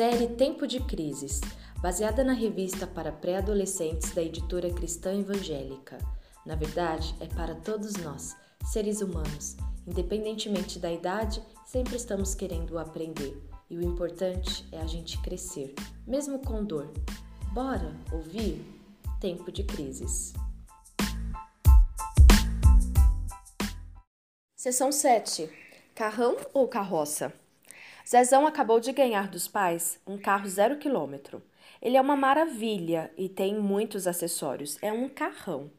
Série Tempo de Crises, baseada na revista para pré-adolescentes da editora Cristã Evangélica. Na verdade, é para todos nós, seres humanos. Independentemente da idade, sempre estamos querendo aprender. E o importante é a gente crescer, mesmo com dor. Bora ouvir? Tempo de Crises. Seção 7. Carrão ou carroça? Zezão acabou de ganhar dos pais um carro zero quilômetro. Ele é uma maravilha e tem muitos acessórios. É um carrão.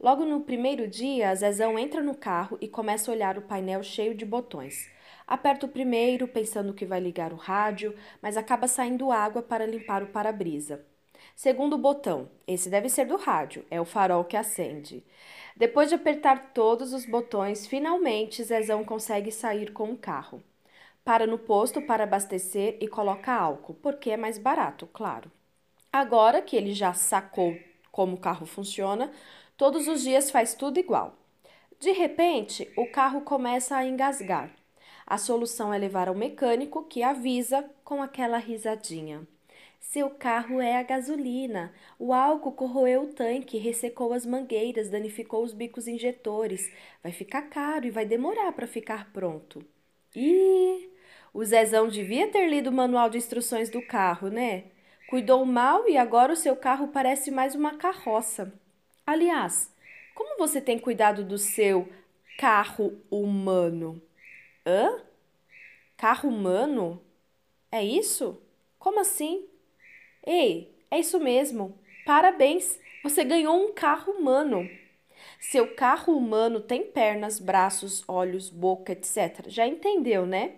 Logo no primeiro dia, Zezão entra no carro e começa a olhar o painel cheio de botões. Aperta o primeiro, pensando que vai ligar o rádio, mas acaba saindo água para limpar o para-brisa. Segundo botão, esse deve ser do rádio, é o farol que acende. Depois de apertar todos os botões, finalmente Zezão consegue sair com o carro para no posto para abastecer e coloca álcool, porque é mais barato, claro. Agora que ele já sacou como o carro funciona, todos os dias faz tudo igual. De repente, o carro começa a engasgar. A solução é levar ao mecânico que avisa com aquela risadinha. Seu carro é a gasolina. O álcool corroeu o tanque, ressecou as mangueiras, danificou os bicos injetores. Vai ficar caro e vai demorar para ficar pronto. E o Zezão devia ter lido o manual de instruções do carro, né? Cuidou mal e agora o seu carro parece mais uma carroça. Aliás, como você tem cuidado do seu carro humano? Hã? Carro humano? É isso? Como assim? Ei, é isso mesmo. Parabéns! Você ganhou um carro humano. Seu carro humano tem pernas, braços, olhos, boca, etc. Já entendeu, né?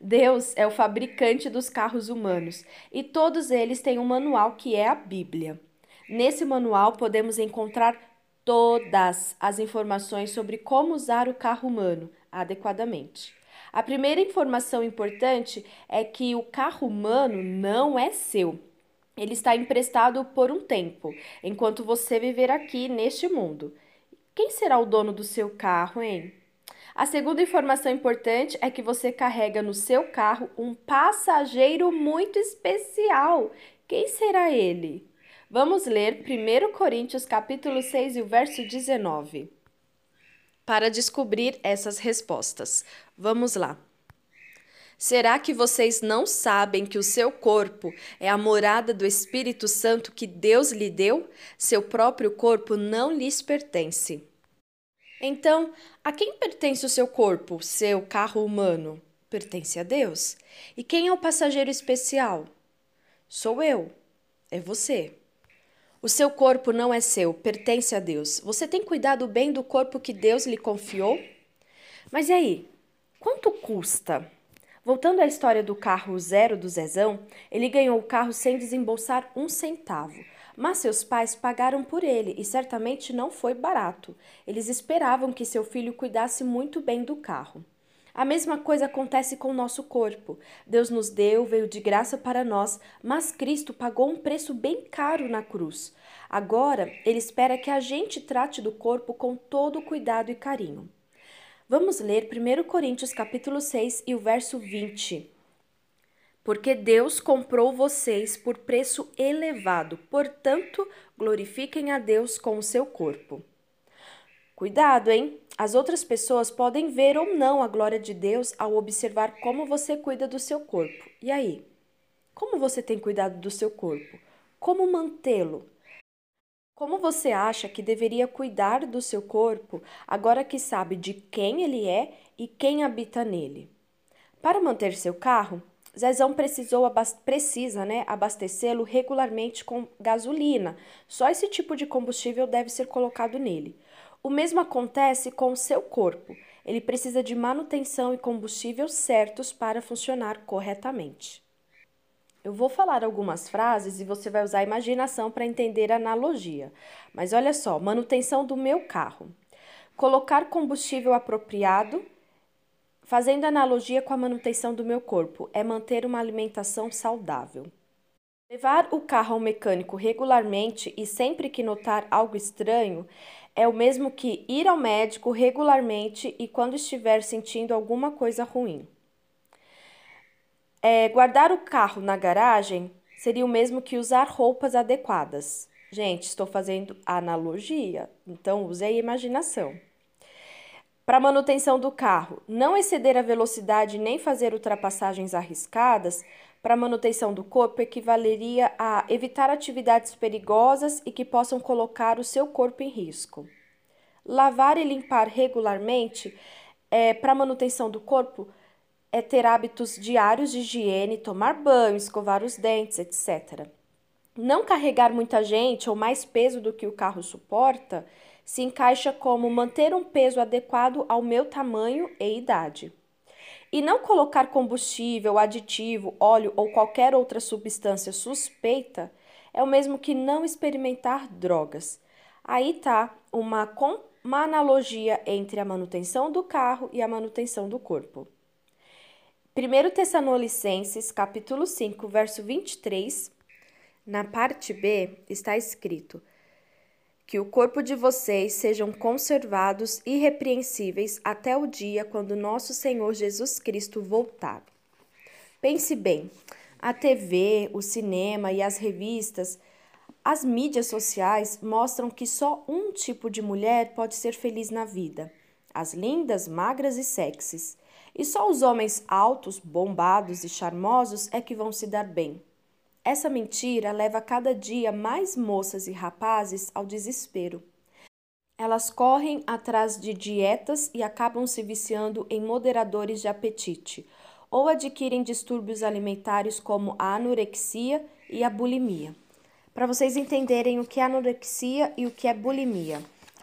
Deus é o fabricante dos carros humanos e todos eles têm um manual que é a Bíblia. Nesse manual podemos encontrar todas as informações sobre como usar o carro humano adequadamente. A primeira informação importante é que o carro humano não é seu. Ele está emprestado por um tempo, enquanto você viver aqui neste mundo. Quem será o dono do seu carro, hein? A segunda informação importante é que você carrega no seu carro um passageiro muito especial. Quem será ele? Vamos ler 1 Coríntios capítulo 6 e o verso 19. Para descobrir essas respostas. Vamos lá. Será que vocês não sabem que o seu corpo é a morada do Espírito Santo que Deus lhe deu? Seu próprio corpo não lhes pertence. Então, a quem pertence o seu corpo, seu carro humano? Pertence a Deus. E quem é o passageiro especial? Sou eu. É você. O seu corpo não é seu, pertence a Deus. Você tem cuidado bem do corpo que Deus lhe confiou? Mas e aí? Quanto custa? Voltando à história do carro zero do Zezão, ele ganhou o carro sem desembolsar um centavo. Mas seus pais pagaram por ele e certamente não foi barato. Eles esperavam que seu filho cuidasse muito bem do carro. A mesma coisa acontece com o nosso corpo. Deus nos deu, veio de graça para nós, mas Cristo pagou um preço bem caro na cruz. Agora, Ele espera que a gente trate do corpo com todo cuidado e carinho. Vamos ler 1 Coríntios capítulo 6 e o verso 20 porque Deus comprou vocês por preço elevado, portanto, glorifiquem a Deus com o seu corpo. Cuidado, hein? As outras pessoas podem ver ou não a glória de Deus ao observar como você cuida do seu corpo. E aí? Como você tem cuidado do seu corpo? Como mantê-lo? Como você acha que deveria cuidar do seu corpo agora que sabe de quem ele é e quem habita nele? Para manter seu carro, Zezão precisou precisa né, abastecê-lo regularmente com gasolina. Só esse tipo de combustível deve ser colocado nele. O mesmo acontece com o seu corpo. Ele precisa de manutenção e combustível certos para funcionar corretamente. Eu vou falar algumas frases e você vai usar a imaginação para entender a analogia. Mas olha só: manutenção do meu carro. Colocar combustível apropriado Fazendo analogia com a manutenção do meu corpo, é manter uma alimentação saudável. Levar o carro ao mecânico regularmente e sempre que notar algo estranho é o mesmo que ir ao médico regularmente e quando estiver sentindo alguma coisa ruim. É, guardar o carro na garagem seria o mesmo que usar roupas adequadas. Gente, estou fazendo analogia, então use a imaginação. Para manutenção do carro, não exceder a velocidade nem fazer ultrapassagens arriscadas, para manutenção do corpo equivaleria a evitar atividades perigosas e que possam colocar o seu corpo em risco. Lavar e limpar regularmente é, para manutenção do corpo é ter hábitos diários de higiene, tomar banho, escovar os dentes, etc. Não carregar muita gente ou mais peso do que o carro suporta se encaixa como manter um peso adequado ao meu tamanho e idade. E não colocar combustível, aditivo, óleo ou qualquer outra substância suspeita é o mesmo que não experimentar drogas. Aí tá uma, uma analogia entre a manutenção do carro e a manutenção do corpo. 1 Tessalonicenses, capítulo 5, verso 23, na parte B, está escrito: que o corpo de vocês sejam conservados irrepreensíveis até o dia quando nosso Senhor Jesus Cristo voltar. Pense bem, a TV, o cinema e as revistas, as mídias sociais mostram que só um tipo de mulher pode ser feliz na vida: as lindas, magras e sexys. E só os homens altos, bombados e charmosos é que vão se dar bem. Essa mentira leva cada dia mais moças e rapazes ao desespero. Elas correm atrás de dietas e acabam se viciando em moderadores de apetite, ou adquirem distúrbios alimentares como a anorexia e a bulimia. Para vocês entenderem o que é anorexia e o que é bulimia.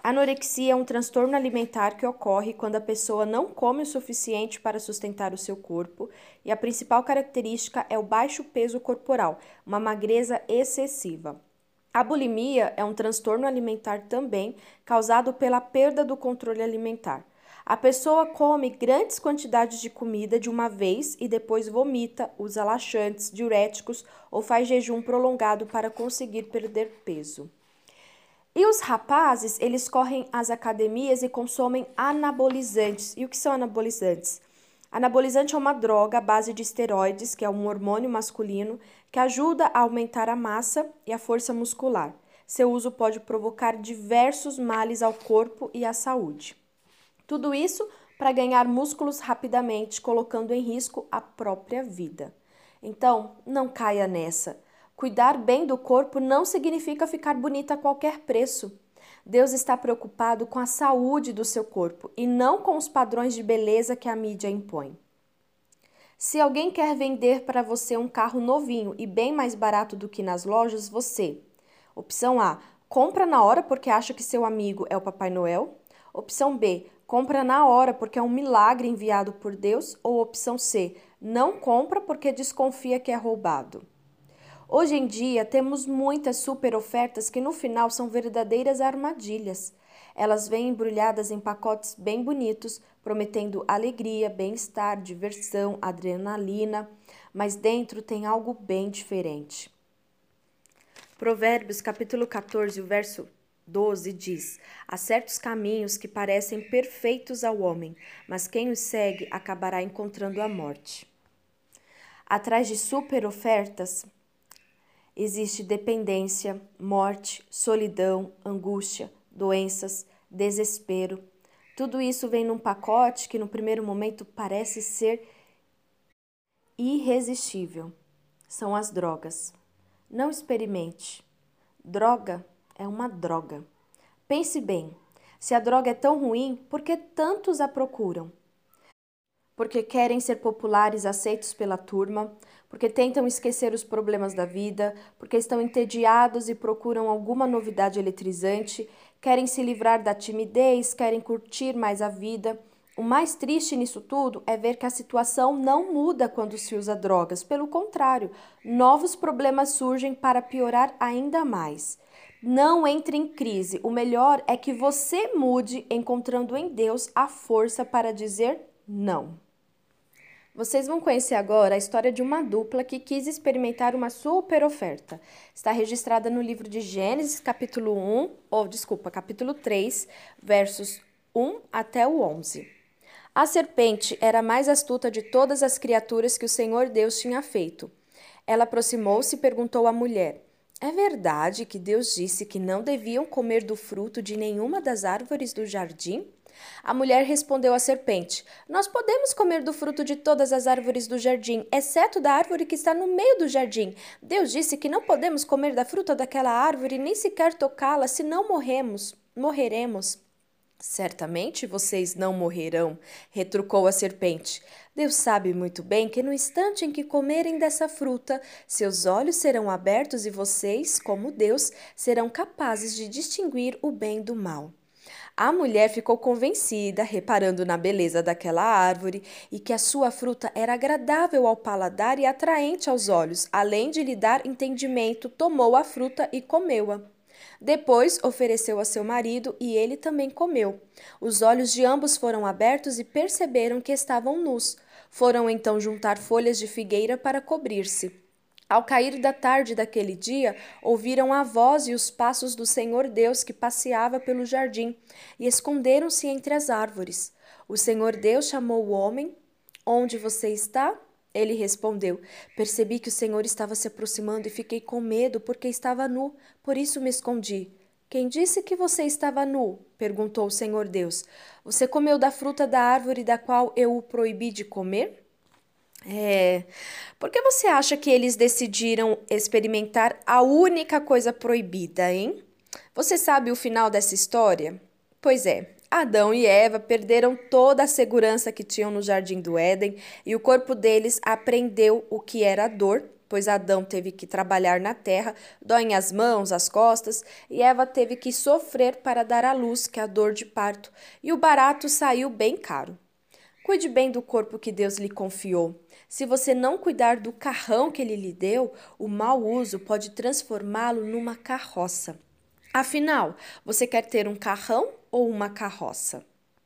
Anorexia é um transtorno alimentar que ocorre quando a pessoa não come o suficiente para sustentar o seu corpo, e a principal característica é o baixo peso corporal, uma magreza excessiva. A bulimia é um transtorno alimentar também causado pela perda do controle alimentar. A pessoa come grandes quantidades de comida de uma vez e depois vomita, usa laxantes, diuréticos ou faz jejum prolongado para conseguir perder peso. E os rapazes, eles correm às academias e consomem anabolizantes. E o que são anabolizantes? Anabolizante é uma droga à base de esteroides, que é um hormônio masculino que ajuda a aumentar a massa e a força muscular. Seu uso pode provocar diversos males ao corpo e à saúde. Tudo isso para ganhar músculos rapidamente, colocando em risco a própria vida. Então, não caia nessa. Cuidar bem do corpo não significa ficar bonita a qualquer preço. Deus está preocupado com a saúde do seu corpo e não com os padrões de beleza que a mídia impõe. Se alguém quer vender para você um carro novinho e bem mais barato do que nas lojas, você. Opção A: compra na hora porque acha que seu amigo é o Papai Noel. Opção B: compra na hora porque é um milagre enviado por Deus. Ou opção C: não compra porque desconfia que é roubado. Hoje em dia, temos muitas super ofertas que no final são verdadeiras armadilhas. Elas vêm embrulhadas em pacotes bem bonitos, prometendo alegria, bem-estar, diversão, adrenalina, mas dentro tem algo bem diferente. Provérbios capítulo 14, o verso 12 diz: Há certos caminhos que parecem perfeitos ao homem, mas quem os segue acabará encontrando a morte. Atrás de super ofertas, existe dependência, morte, solidão, angústia, doenças, desespero. Tudo isso vem num pacote que no primeiro momento parece ser irresistível. São as drogas. Não experimente. Droga é uma droga. Pense bem: se a droga é tão ruim, por que tantos a procuram? Porque querem ser populares, aceitos pela turma, porque tentam esquecer os problemas da vida, porque estão entediados e procuram alguma novidade eletrizante, querem se livrar da timidez, querem curtir mais a vida. O mais triste nisso tudo é ver que a situação não muda quando se usa drogas, pelo contrário, novos problemas surgem para piorar ainda mais. Não entre em crise, o melhor é que você mude encontrando em Deus a força para dizer não. Vocês vão conhecer agora a história de uma dupla que quis experimentar uma super oferta. Está registrada no livro de Gênesis, capítulo 1, ou desculpa, capítulo 3, versos 1 até o 11. A serpente era a mais astuta de todas as criaturas que o Senhor Deus tinha feito. Ela aproximou-se e perguntou à mulher: É verdade que Deus disse que não deviam comer do fruto de nenhuma das árvores do jardim? A mulher respondeu à serpente: Nós podemos comer do fruto de todas as árvores do jardim, exceto da árvore que está no meio do jardim. Deus disse que não podemos comer da fruta daquela árvore, nem sequer tocá-la, senão morremos, morreremos. Certamente vocês não morrerão, retrucou a serpente. Deus sabe muito bem que no instante em que comerem dessa fruta, seus olhos serão abertos e vocês, como Deus, serão capazes de distinguir o bem do mal. A mulher ficou convencida, reparando na beleza daquela árvore e que a sua fruta era agradável ao paladar e atraente aos olhos. Além de lhe dar entendimento, tomou a fruta e comeu-a. Depois ofereceu a seu marido e ele também comeu. Os olhos de ambos foram abertos e perceberam que estavam nus. Foram então juntar folhas de figueira para cobrir-se. Ao cair da tarde daquele dia, ouviram a voz e os passos do Senhor Deus que passeava pelo jardim, e esconderam-se entre as árvores. O Senhor Deus chamou o homem: Onde você está? Ele respondeu: Percebi que o Senhor estava se aproximando e fiquei com medo porque estava nu, por isso me escondi. Quem disse que você estava nu? perguntou o Senhor Deus. Você comeu da fruta da árvore da qual eu o proibi de comer? É. Por que você acha que eles decidiram experimentar a única coisa proibida, hein? Você sabe o final dessa história? Pois é, Adão e Eva perderam toda a segurança que tinham no jardim do Éden e o corpo deles aprendeu o que era dor, pois Adão teve que trabalhar na terra, doem as mãos, as costas, e Eva teve que sofrer para dar à luz, que é a dor de parto, e o barato saiu bem caro. Cuide bem do corpo que Deus lhe confiou. Se você não cuidar do carrão que ele lhe deu, o mau uso pode transformá-lo numa carroça. Afinal, você quer ter um carrão ou uma carroça?